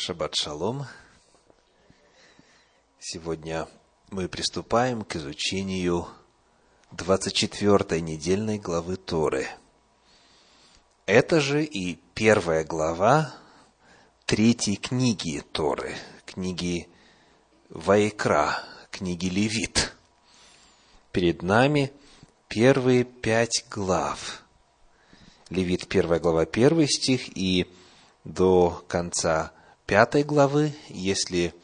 Шаббат шалом. Сегодня мы приступаем к изучению 24 недельной главы Торы. Это же и первая глава третьей книги Торы, книги Вайкра, книги Левит. Перед нами первые пять глав. Левит, первая глава, первый стих, и до конца пятой главы, если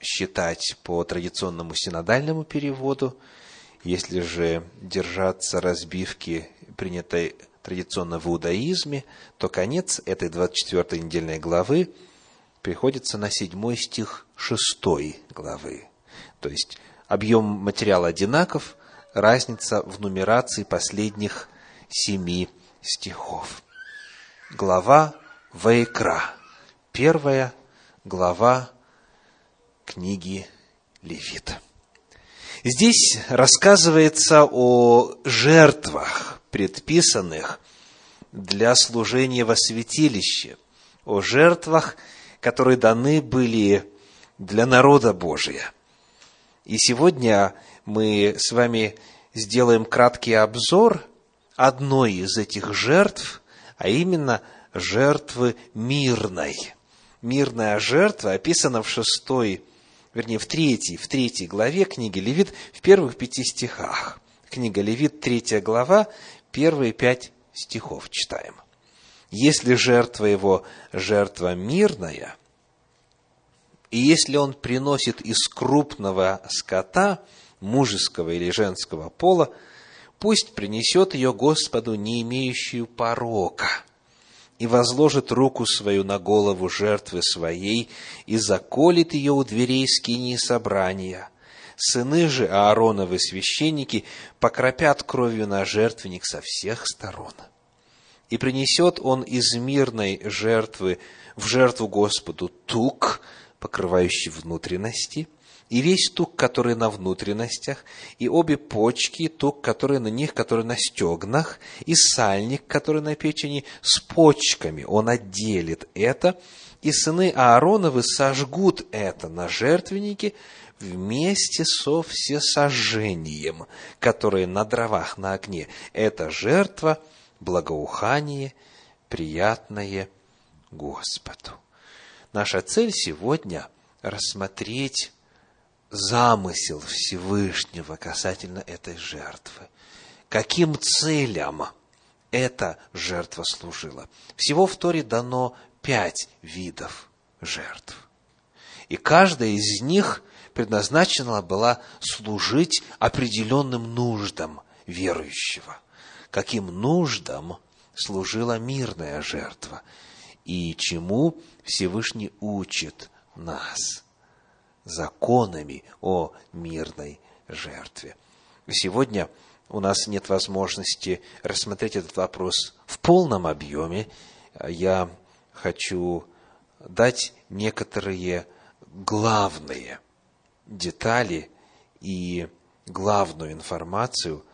считать по традиционному синодальному переводу, если же держаться разбивки, принятой традиционно в иудаизме, то конец этой 24 недельной главы приходится на седьмой стих шестой главы. То есть объем материала одинаков, разница в нумерации последних семи стихов. Глава Ваикра первая глава книги Левит. Здесь рассказывается о жертвах, предписанных для служения во святилище, о жертвах, которые даны были для народа Божия. И сегодня мы с вами сделаем краткий обзор одной из этих жертв, а именно жертвы мирной – мирная жертва описана в шестой, вернее, в третьей, в третьей главе книги Левит, в первых пяти стихах. Книга Левит, третья глава, первые пять стихов читаем. Если жертва его жертва мирная, и если он приносит из крупного скота, мужеского или женского пола, пусть принесет ее Господу, не имеющую порока – и возложит руку свою на голову жертвы своей и заколет ее у дверей скинии собрания. Сыны же Аароновы священники покропят кровью на жертвенник со всех сторон. И принесет он из мирной жертвы в жертву Господу тук, покрывающий внутренности, и весь тук, который на внутренностях, и обе почки, тук, который на них, который на стегнах, и сальник, который на печени, с почками. Он отделит это, и сыны Аароновы сожгут это на жертвеннике вместе со всесожжением, которое на дровах на огне. Это жертва, благоухание, приятное Господу. Наша цель сегодня – рассмотреть замысел Всевышнего касательно этой жертвы. Каким целям эта жертва служила? Всего в Торе дано пять видов жертв. И каждая из них предназначена была служить определенным нуждам верующего. Каким нуждам служила мирная жертва и чему Всевышний учит нас – законами о мирной жертве. Сегодня у нас нет возможности рассмотреть этот вопрос в полном объеме. Я хочу дать некоторые главные детали и главную информацию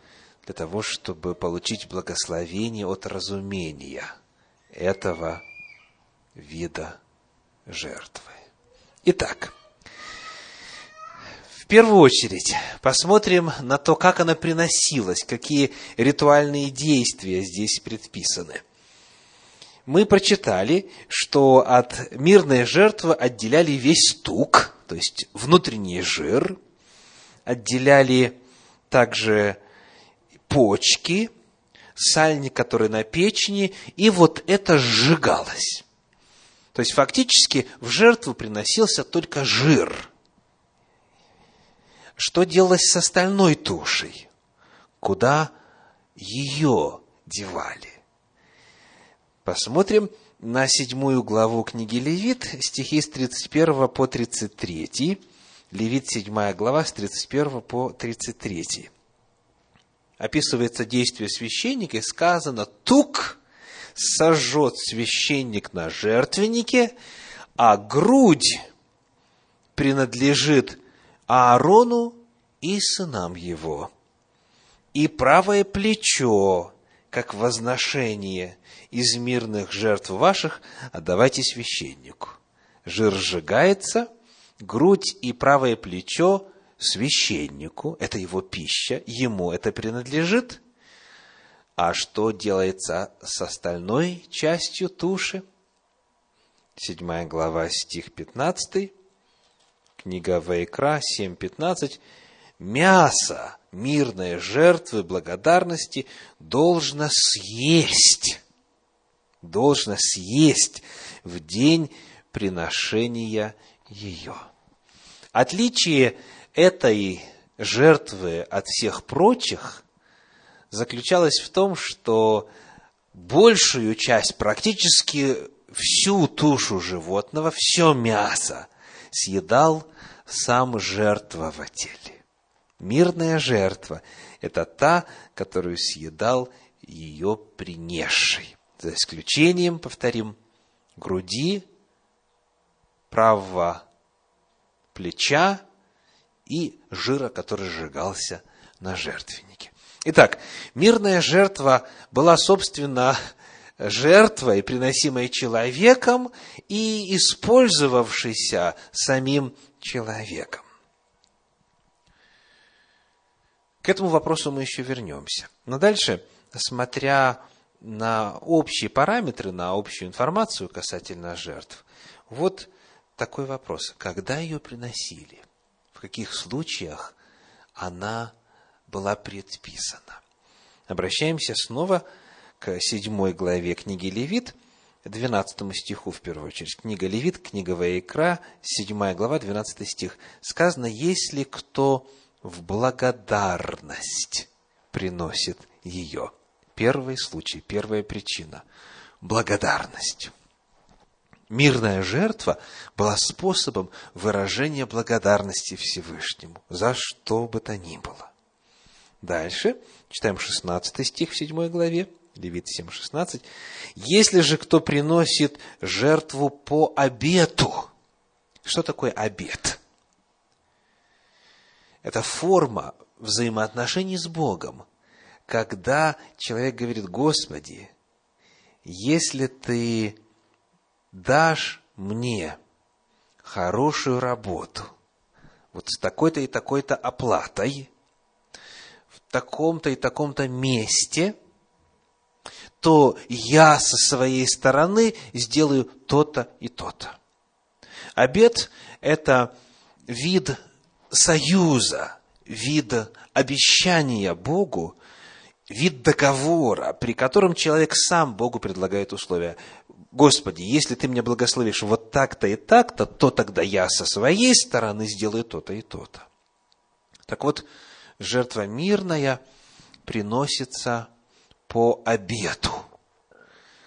для того, чтобы получить благословение от разумения этого вида жертвы. Итак, первую очередь посмотрим на то, как она приносилась, какие ритуальные действия здесь предписаны. Мы прочитали, что от мирной жертвы отделяли весь тук, то есть внутренний жир, отделяли также почки, сальник, который на печени, и вот это сжигалось. То есть, фактически, в жертву приносился только жир – что делалось с остальной тушей? Куда ее девали? Посмотрим на седьмую главу книги Левит, стихи с 31 по 33. Левит, седьмая глава, с 31 по 33. Описывается действие священника, и сказано, «Тук сожжет священник на жертвеннике, а грудь принадлежит Аарону и сынам его, и правое плечо, как возношение из мирных жертв ваших, отдавайте священнику. жир сжигается, грудь и правое плечо священнику, это его пища, ему это принадлежит. А что делается с остальной частью туши? Седьмая глава, стих 15, книга Вайкра, 7.15. Мясо мирной жертвы благодарности должно съесть, должно съесть в день приношения ее. Отличие этой жертвы от всех прочих заключалось в том, что большую часть, практически всю тушу животного, все мясо съедал сам жертвователь. Мирная жертва – это та, которую съедал ее принесший. За исключением, повторим, груди, правого плеча и жира, который сжигался на жертвеннике. Итак, мирная жертва была, собственно, жертвой, приносимой человеком и использовавшейся самим человеком. К этому вопросу мы еще вернемся. Но дальше, смотря на общие параметры, на общую информацию касательно жертв, вот такой вопрос. Когда ее приносили? В каких случаях она была предписана? Обращаемся снова к седьмой главе книги Левит, 12 стиху в первую очередь. Книга Левит, книга Ваикра, 7 глава, 12 стих. Сказано, если кто в благодарность приносит ее. Первый случай, первая причина – благодарность. Мирная жертва была способом выражения благодарности Всевышнему за что бы то ни было. Дальше читаем 16 стих в 7 главе, Левит 7.16. «Если же кто приносит жертву по обету». Что такое обет? Это форма взаимоотношений с Богом, когда человек говорит, Господи, если ты дашь мне хорошую работу, вот с такой-то и такой-то оплатой, в таком-то и таком-то месте, то я со своей стороны сделаю то-то и то-то. Обед – это вид союза, вид обещания Богу, вид договора, при котором человек сам Богу предлагает условия. Господи, если ты меня благословишь вот так-то и так-то, то тогда я со своей стороны сделаю то-то и то-то. Так вот, жертва мирная приносится по обету,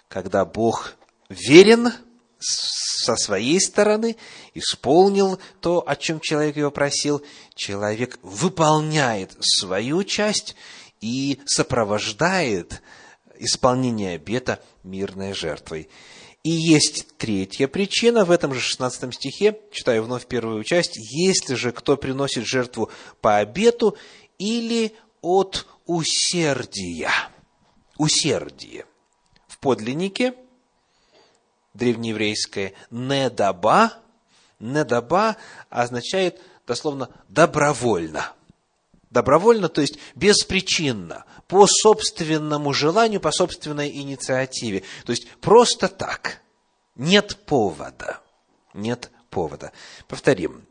когда Бог верен со своей стороны, исполнил то, о чем человек его просил, человек выполняет свою часть и сопровождает исполнение обета мирной жертвой. И есть третья причина в этом же 16 стихе, читаю вновь первую часть, «Если же кто приносит жертву по обету или от усердия». Усердие. В подлиннике древнееврейское «недаба», «недаба» означает дословно «добровольно». Добровольно, то есть беспричинно, по собственному желанию, по собственной инициативе. То есть просто так. Нет повода. Нет повода. Повторим.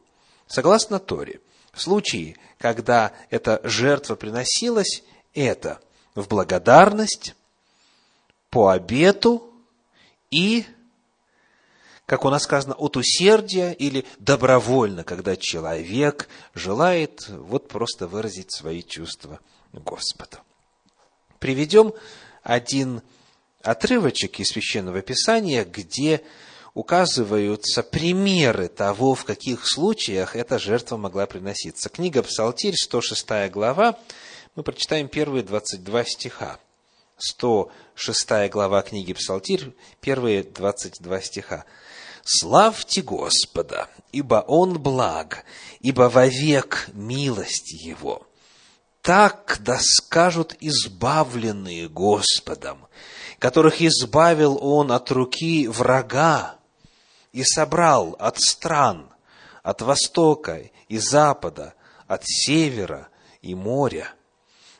Согласно Торе, в случае, когда эта жертва приносилась, это в благодарность, по обету и как у нас сказано, от усердия или добровольно, когда человек желает вот просто выразить свои чувства Господу. Приведем один отрывочек из Священного Писания, где указываются примеры того, в каких случаях эта жертва могла приноситься. Книга Псалтирь, 106 глава, мы прочитаем первые 22 стиха. 106 глава книги Псалтирь, первые 22 стиха. Славьте Господа, ибо Он благ, ибо вовек милость Его. Так да скажут избавленные Господом, которых избавил Он от руки врага и собрал от стран, от востока и запада, от севера и моря.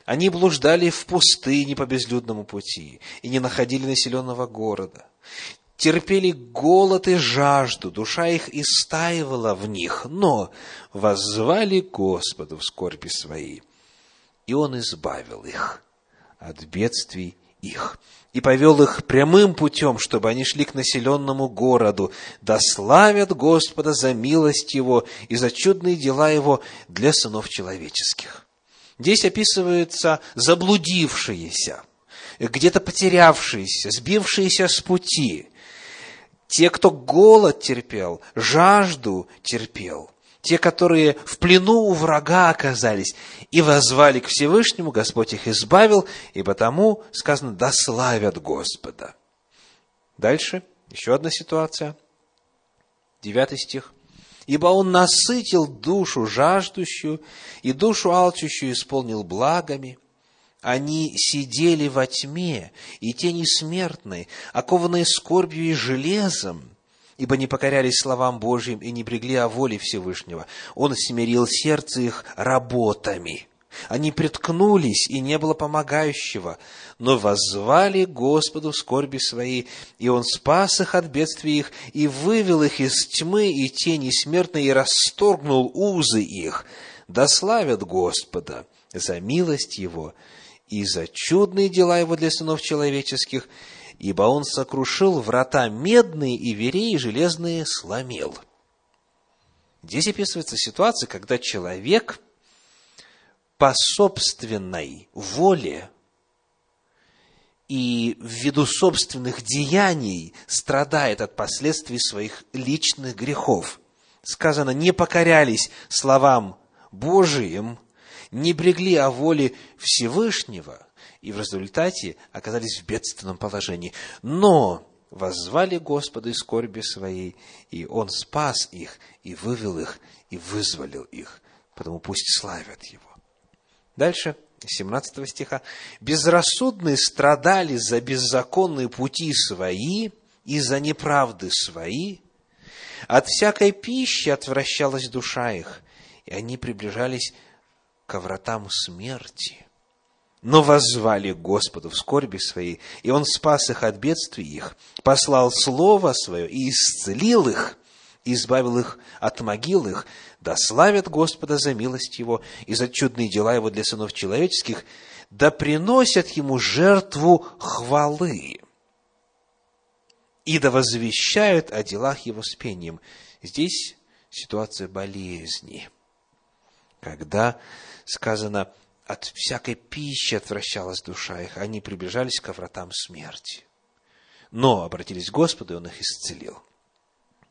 Они блуждали в пустыне по безлюдному пути и не находили населенного города. Терпели голод и жажду, душа их истаивала в них, но воззвали Господу в скорби своей, и Он избавил их от бедствий их и повел их прямым путем, чтобы они шли к населенному городу, да славят Господа за милость Его и за чудные дела Его для сынов человеческих. Здесь описываются заблудившиеся, где-то потерявшиеся, сбившиеся с пути, те, кто голод терпел, жажду терпел, те, которые в плену у врага оказались и возвали к Всевышнему, Господь их избавил, и потому сказано, да славят Господа. Дальше, еще одна ситуация. Девятый стих. «Ибо Он насытил душу жаждущую, и душу алчущую исполнил благами. Они сидели во тьме и тени смертной, окованные скорбью и железом, ибо не покорялись словам Божьим и не брегли о воле Всевышнего. Он смирил сердце их работами. Они приткнулись, и не было помогающего, но воззвали Господу в скорби своей, и Он спас их от бедствий их, и вывел их из тьмы и тени смертной, и расторгнул узы их. Да славят Господа за милость Его и за чудные дела Его для сынов человеческих, ибо он сокрушил врата медные и вереи железные сломил. Здесь описывается ситуация, когда человек по собственной воле и ввиду собственных деяний страдает от последствий своих личных грехов. Сказано, не покорялись словам Божиим, не брегли о воле Всевышнего, и в результате оказались в бедственном положении. Но воззвали Господу из скорби своей, и Он спас их, и вывел их, и вызволил их. Потому пусть славят Его. Дальше, 17 стиха. «Безрассудные страдали за беззаконные пути свои и за неправды свои. От всякой пищи отвращалась душа их, и они приближались к вратам смерти но воззвали Господу в скорби своей, и Он спас их от бедствий их, послал Слово Свое и исцелил их, избавил их от могил их, да славят Господа за милость Его и за чудные дела Его для сынов человеческих, да приносят Ему жертву хвалы и да возвещают о делах Его с пением. Здесь ситуация болезни, когда сказано – от всякой пищи отвращалась душа их, они приближались к вратам смерти. Но обратились к Господу, и Он их исцелил.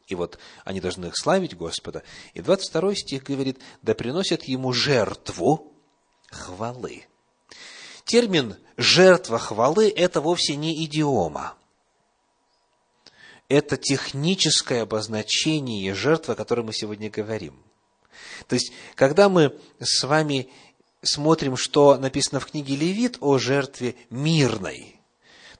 И вот они должны славить Господа. И 22 стих говорит, да приносят Ему жертву хвалы. Термин «жертва хвалы» – это вовсе не идиома. Это техническое обозначение жертвы, о которой мы сегодня говорим. То есть, когда мы с вами смотрим, что написано в книге Левит о жертве мирной,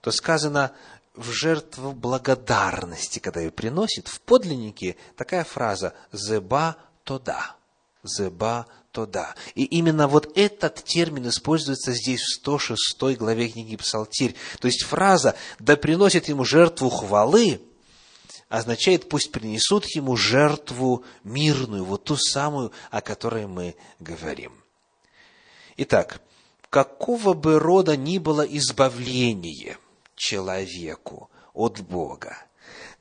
то сказано в жертву благодарности, когда ее приносит, в подлиннике такая фраза «зеба тода», «зеба тода». И именно вот этот термин используется здесь в 106 главе книги Псалтирь. То есть фраза «да приносит ему жертву хвалы» означает «пусть принесут ему жертву мирную», вот ту самую, о которой мы говорим. Итак, какого бы рода ни было избавление человеку от Бога,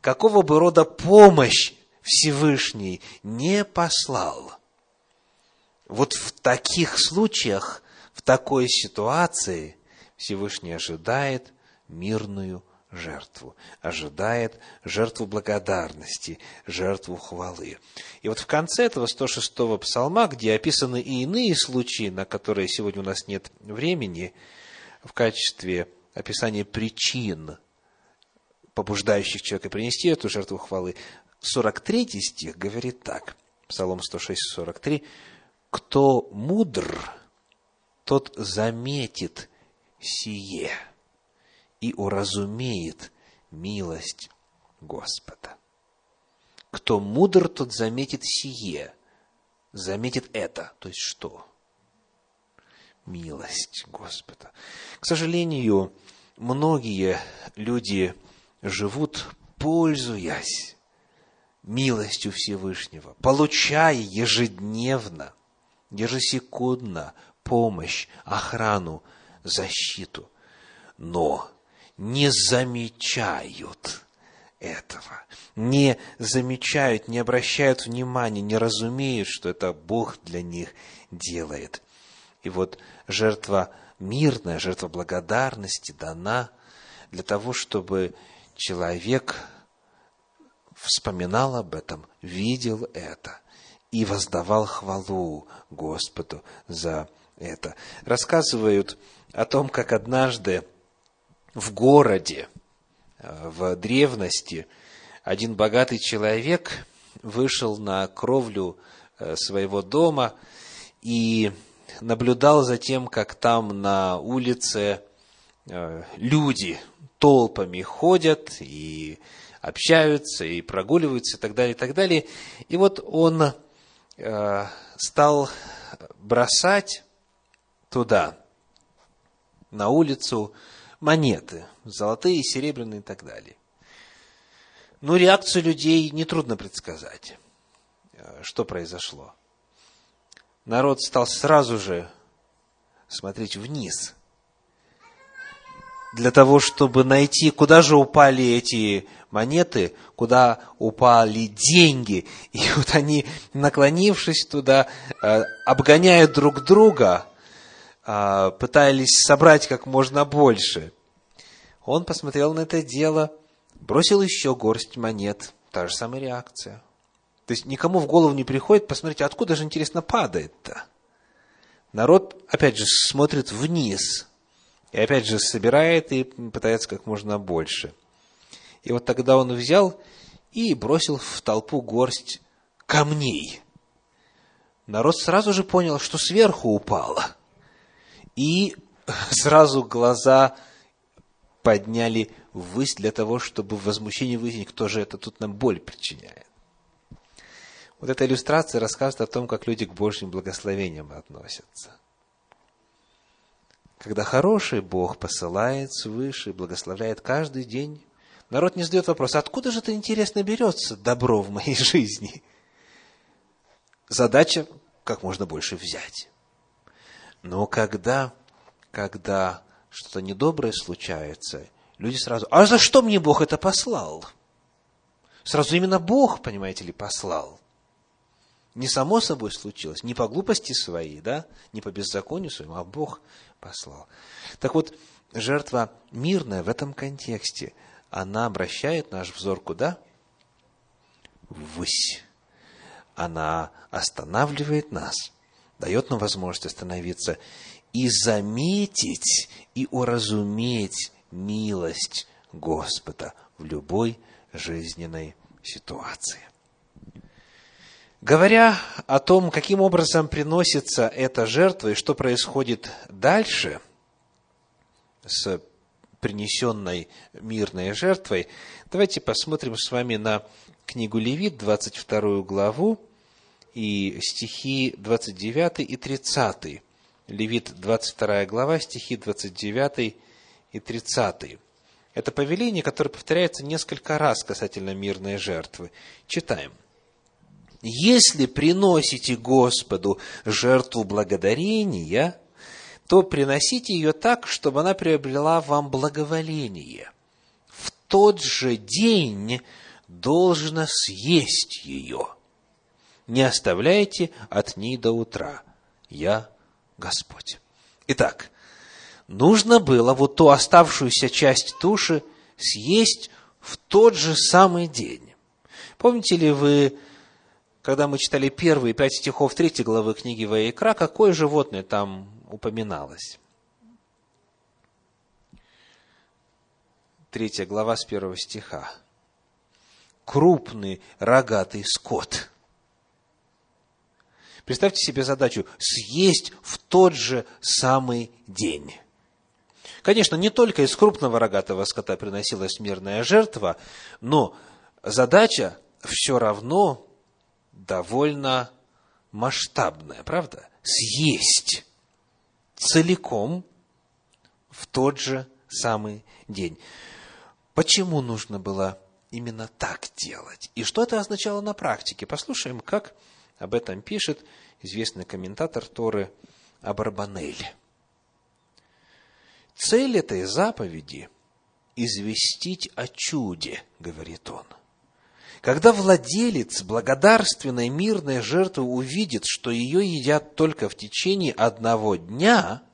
какого бы рода помощь Всевышний не послал, вот в таких случаях, в такой ситуации Всевышний ожидает мирную жертву, ожидает жертву благодарности, жертву хвалы. И вот в конце этого 106-го псалма, где описаны и иные случаи, на которые сегодня у нас нет времени, в качестве описания причин, побуждающих человека принести эту жертву хвалы, 43 стих говорит так, Псалом 106, 43, «Кто мудр, тот заметит сие» и уразумеет милость Господа. Кто мудр, тот заметит сие, заметит это. То есть что? Милость Господа. К сожалению, многие люди живут, пользуясь милостью Всевышнего, получая ежедневно, ежесекундно помощь, охрану, защиту, но не замечают этого, не замечают, не обращают внимания, не разумеют, что это Бог для них делает. И вот жертва мирная, жертва благодарности дана для того, чтобы человек вспоминал об этом, видел это и воздавал хвалу Господу за это. Рассказывают о том, как однажды в городе, в древности, один богатый человек вышел на кровлю э, своего дома и наблюдал за тем, как там на улице э, люди толпами ходят и общаются, и прогуливаются, и так далее, и так далее. И вот он стал бросать туда, на улицу, монеты, золотые, серебряные и так далее. Ну, реакцию людей нетрудно предсказать, э, что произошло. Народ стал сразу же смотреть вниз, для того, чтобы найти, куда же упали эти монеты, куда упали деньги. И вот они, наклонившись туда, э, обгоняют друг друга, а, пытались собрать как можно больше. Он посмотрел на это дело, бросил еще горсть монет. Та же самая реакция. То есть никому в голову не приходит, посмотрите, откуда же, интересно, падает-то? Народ, опять же, смотрит вниз. И опять же, собирает и пытается как можно больше. И вот тогда он взял и бросил в толпу горсть камней. Народ сразу же понял, что сверху упало – и сразу глаза подняли ввысь для того, чтобы в возмущении выяснить, кто же это тут нам боль причиняет. Вот эта иллюстрация рассказывает о том, как люди к Божьим благословениям относятся. Когда хороший Бог посылает свыше, благословляет каждый день, народ не задает вопрос, откуда же это интересно берется добро в моей жизни? Задача как можно больше взять. Но когда, когда что-то недоброе случается, люди сразу, а за что мне Бог это послал? Сразу именно Бог, понимаете ли, послал. Не само собой случилось, не по глупости своей, да, не по беззаконию своему, а Бог послал. Так вот, жертва мирная в этом контексте, она обращает наш взор куда? Ввысь. Она останавливает нас – дает нам возможность остановиться и заметить, и уразуметь милость Господа в любой жизненной ситуации. Говоря о том, каким образом приносится эта жертва и что происходит дальше с принесенной мирной жертвой, давайте посмотрим с вами на книгу Левит, 22 главу, и стихи 29 и 30. Левит 22 глава, стихи 29 и 30. Это повеление, которое повторяется несколько раз касательно мирной жертвы. Читаем. «Если приносите Господу жертву благодарения, то приносите ее так, чтобы она приобрела вам благоволение. В тот же день должно съесть ее» не оставляйте от ней до утра. Я Господь. Итак, нужно было вот ту оставшуюся часть туши съесть в тот же самый день. Помните ли вы, когда мы читали первые пять стихов третьей главы книги Ваикра, какое животное там упоминалось? Третья глава с первого стиха. Крупный рогатый скот – Представьте себе задачу съесть в тот же самый день. Конечно, не только из крупного рогатого скота приносилась мирная жертва, но задача все равно довольно масштабное, правда? Съесть целиком в тот же самый день. Почему нужно было именно так делать? И что это означало на практике? Послушаем, как об этом пишет известный комментатор Торы Абарбанель. Цель этой заповеди – известить о чуде, говорит он. Когда владелец благодарственной мирной жертвы увидит, что ее едят только в течение одного дня –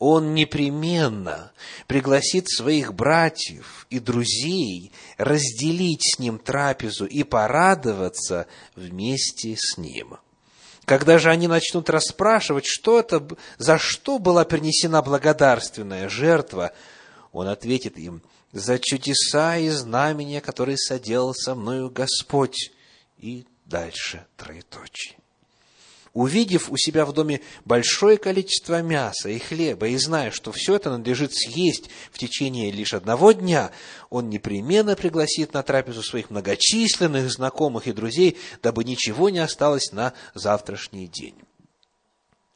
он непременно пригласит своих братьев и друзей разделить с ним трапезу и порадоваться вместе с ним. Когда же они начнут расспрашивать, что это, за что была принесена благодарственная жертва, он ответит им, за чудеса и знамения, которые соделал со мною Господь. И дальше троеточие увидев у себя в доме большое количество мяса и хлеба, и зная, что все это надлежит съесть в течение лишь одного дня, он непременно пригласит на трапезу своих многочисленных знакомых и друзей, дабы ничего не осталось на завтрашний день.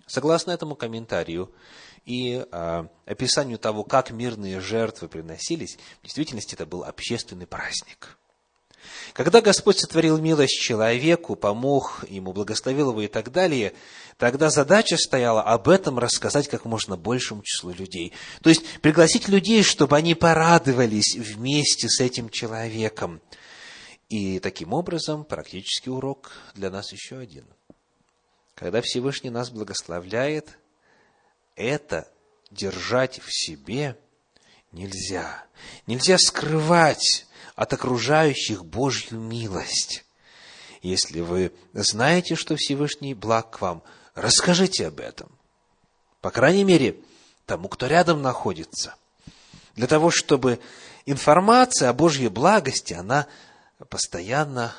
Согласно этому комментарию и э, описанию того, как мирные жертвы приносились, в действительности это был общественный праздник – когда Господь сотворил милость человеку, помог ему, благословил его и так далее, тогда задача стояла об этом рассказать как можно большему числу людей. То есть пригласить людей, чтобы они порадовались вместе с этим человеком. И таким образом практический урок для нас еще один. Когда Всевышний нас благословляет, это держать в себе нельзя. Нельзя скрывать от окружающих Божью милость. Если вы знаете, что Всевышний благ к вам, расскажите об этом. По крайней мере, тому, кто рядом находится. Для того, чтобы информация о Божьей благости, она постоянно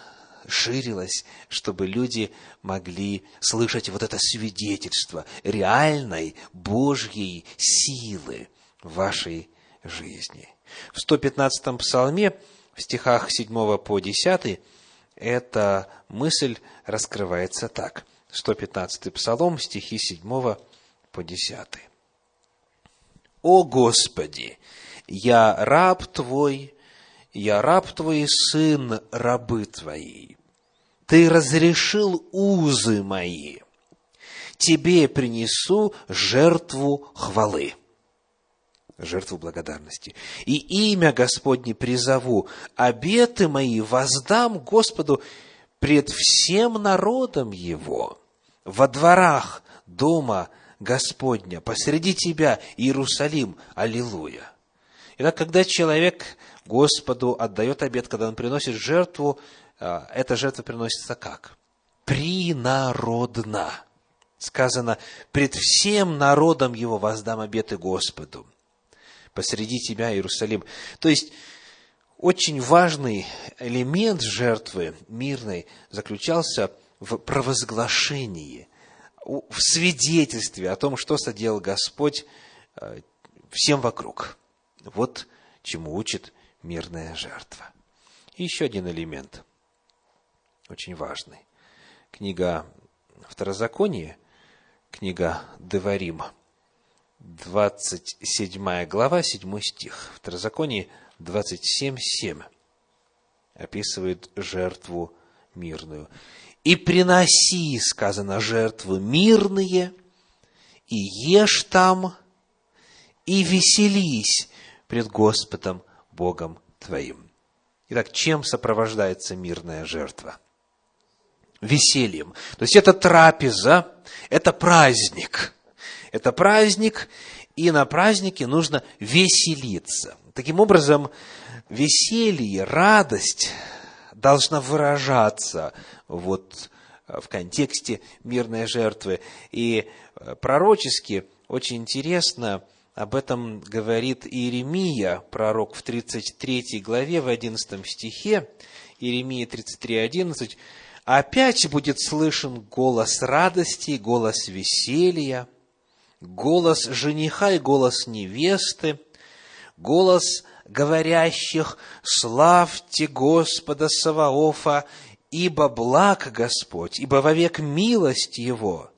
ширилась, чтобы люди могли слышать вот это свидетельство реальной Божьей силы в вашей жизни. В 115-м псалме в стихах 7 по 10 эта мысль раскрывается так. 115 Псалом, стихи 7 по 10. «О Господи, я раб Твой, я раб Твой, сын рабы Твои. Ты разрешил узы мои. Тебе принесу жертву хвалы» жертву благодарности. И имя Господне призову, обеты мои воздам Господу пред всем народом Его, во дворах дома Господня, посреди тебя, Иерусалим, Аллилуйя. Итак, когда человек Господу отдает обет, когда он приносит жертву, а, эта жертва приносится как? Принародно. Сказано, пред всем народом его воздам обеты Господу посреди тебя, Иерусалим. То есть, очень важный элемент жертвы мирной заключался в провозглашении, в свидетельстве о том, что соделал Господь э, всем вокруг. Вот чему учит мирная жертва. И еще один элемент, очень важный. Книга Второзаконие, книга Деварим – 27 глава, 7 стих. Второзаконие 27.7 описывает жертву мирную. «И приноси, сказано, жертвы мирные, и ешь там, и веселись пред Господом Богом твоим». Итак, чем сопровождается мирная жертва? Весельем. То есть это трапеза, это праздник – это праздник, и на празднике нужно веселиться. Таким образом, веселье, радость должна выражаться вот в контексте мирной жертвы. И э, пророчески очень интересно об этом говорит Иеремия, пророк в 33 главе, в 11 стихе, Иеремия 33, 11, «Опять будет слышен голос радости, голос веселья, голос жениха и голос невесты, голос говорящих, славьте Господа Саваофа, ибо благ Господь, ибо вовек милость Его.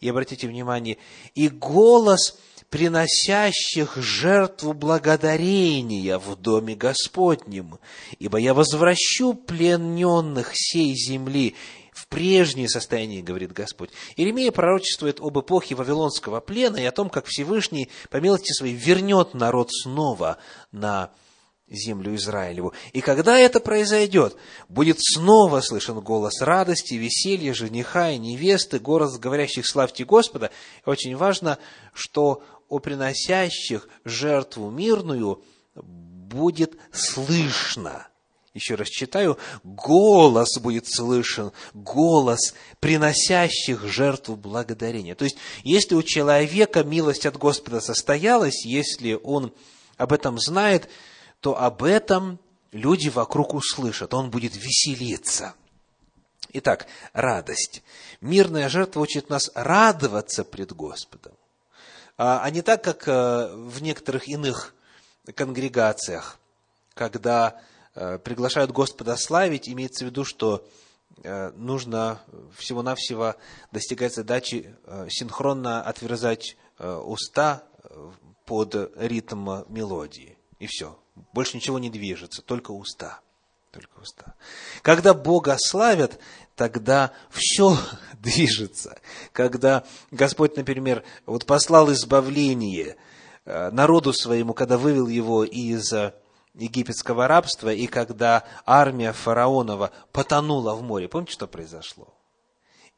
И обратите внимание, и голос приносящих жертву благодарения в доме Господнем, ибо я возвращу плененных сей земли в прежнее состояние, говорит Господь. Иеремия пророчествует об эпохе Вавилонского плена и о том, как Всевышний по милости своей вернет народ снова на землю Израилеву. И когда это произойдет, будет снова слышен голос радости, веселья, жениха и невесты, голос говорящих «Славьте Господа». И очень важно, что о приносящих жертву мирную будет слышно. Еще раз читаю, голос будет слышен, голос приносящих жертву благодарения. То есть, если у человека милость от Господа состоялась, если он об этом знает, то об этом люди вокруг услышат, он будет веселиться. Итак, радость. Мирная жертва учит нас радоваться пред Господом. А, а не так, как э, в некоторых иных конгрегациях, когда э, приглашают Господа славить, имеется в виду, что э, нужно всего-навсего достигать задачи синхронно отверзать уста под ритм мелодии. И все. Больше ничего не движется, только уста. Только уста. Когда Бога славят, тогда все движется. Когда Господь, например, вот послал избавление э, народу своему, когда вывел его из э, египетского рабства, и когда армия фараонова потонула в море. Помните, что произошло?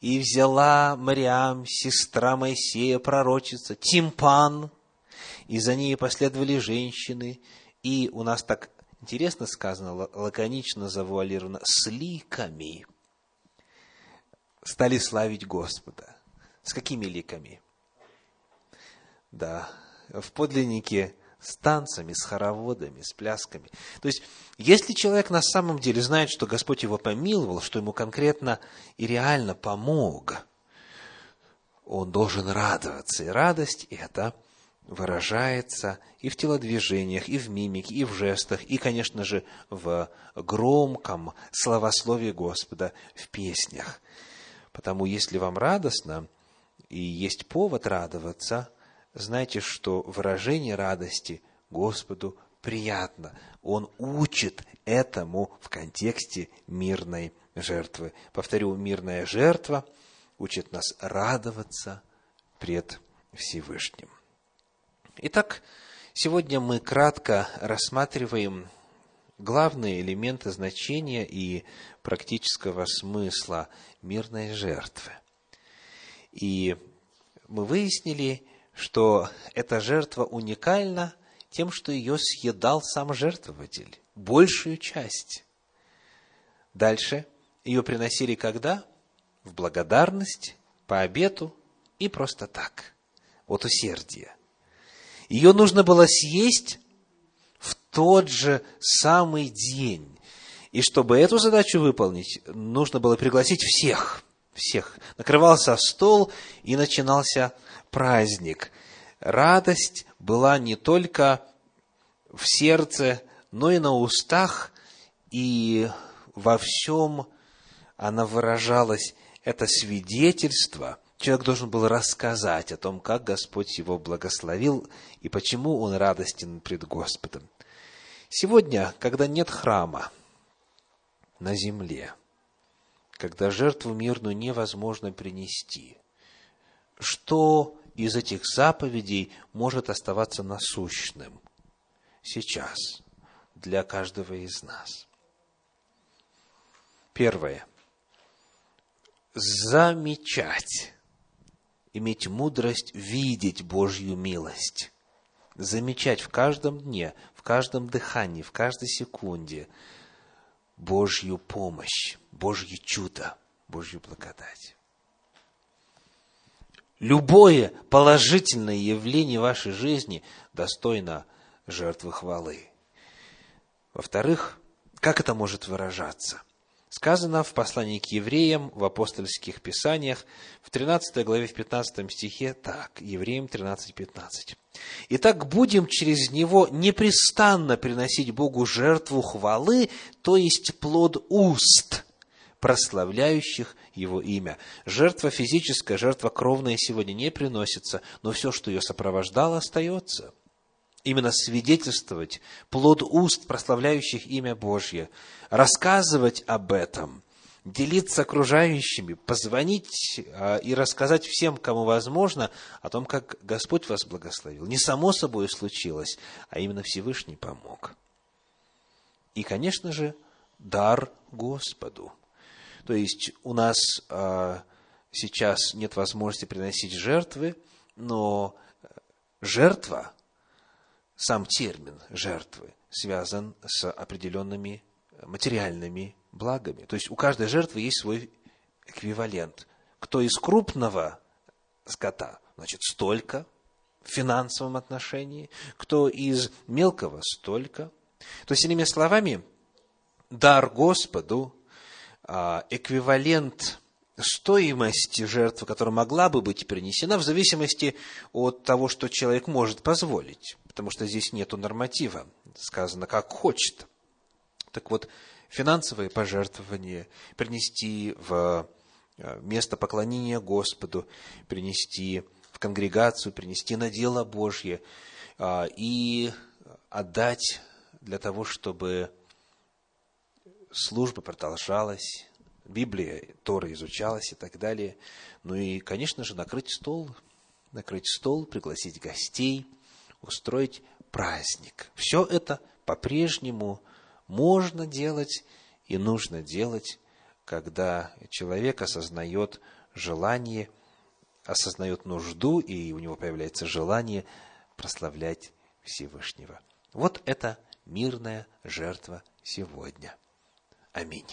И взяла Мариам, сестра Моисея, пророчица, тимпан, и за ней последовали женщины, и у нас так интересно сказано, лаконично завуалировано, с ликами стали славить Господа. С какими ликами? Да, в подлиннике с танцами, с хороводами, с плясками. То есть, если человек на самом деле знает, что Господь его помиловал, что ему конкретно и реально помог, он должен радоваться. И радость это – выражается и в телодвижениях, и в мимике, и в жестах, и, конечно же, в громком словословии Господа в песнях. Потому если вам радостно и есть повод радоваться, знайте, что выражение радости Господу приятно. Он учит этому в контексте мирной жертвы. Повторю, мирная жертва учит нас радоваться пред Всевышним. Итак, сегодня мы кратко рассматриваем главные элементы значения и практического смысла мирной жертвы. И мы выяснили, что эта жертва уникальна тем, что ее съедал сам жертвователь, большую часть. Дальше ее приносили когда? В благодарность, по обету и просто так, от усердия. Ее нужно было съесть в тот же самый день. И чтобы эту задачу выполнить, нужно было пригласить всех. Всех. Накрывался стол, и начинался праздник. Радость была не только в сердце, но и на устах, и во всем она выражалась. Это свидетельство – человек должен был рассказать о том, как Господь его благословил и почему он радостен пред Господом. Сегодня, когда нет храма на земле, когда жертву мирную невозможно принести, что из этих заповедей может оставаться насущным сейчас для каждого из нас? Первое. Замечать иметь мудрость видеть Божью милость, замечать в каждом дне, в каждом дыхании, в каждой секунде Божью помощь, Божье чудо, Божью благодать. Любое положительное явление вашей жизни достойно жертвы хвалы. Во-вторых, как это может выражаться? Сказано в послании к евреям в апостольских писаниях в 13 главе, в 15 стихе так, Евреям 13, 15. «Итак, будем через него непрестанно приносить Богу жертву хвалы, то есть плод уст, прославляющих Его имя. Жертва физическая, жертва кровная сегодня не приносится, но все, что ее сопровождало, остается. Именно свидетельствовать, плод уст, прославляющих имя Божье, рассказывать об этом, делиться окружающими, позвонить а, и рассказать всем, кому возможно, о том, как Господь вас благословил. Не само собой случилось, а именно Всевышний помог. И, конечно же, дар Господу – то есть у нас а, сейчас нет возможности приносить жертвы, но жертва, сам термин жертвы, связан с определенными материальными благами. То есть у каждой жертвы есть свой эквивалент. Кто из крупного скота, значит, столько в финансовом отношении, кто из мелкого, столько. То есть, иными словами, дар Господу а, эквивалент стоимости жертвы, которая могла бы быть принесена, в зависимости от того, что человек может позволить. Потому что здесь нет норматива. Сказано, как хочет. Так вот, финансовые пожертвования принести в а, место поклонения Господу, принести в конгрегацию, принести на дело Божье а, и отдать для того, чтобы служба продолжалась, Библия, Тора изучалась и так далее. Ну и, конечно же, накрыть стол, накрыть стол, пригласить гостей, устроить праздник. Все это по-прежнему можно делать и нужно делать, когда человек осознает желание, осознает нужду, и у него появляется желание прославлять Всевышнего. Вот это мирная жертва сегодня. Аминь.